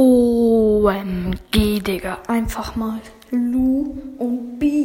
OMG, Digga. Einfach mal Lu und B.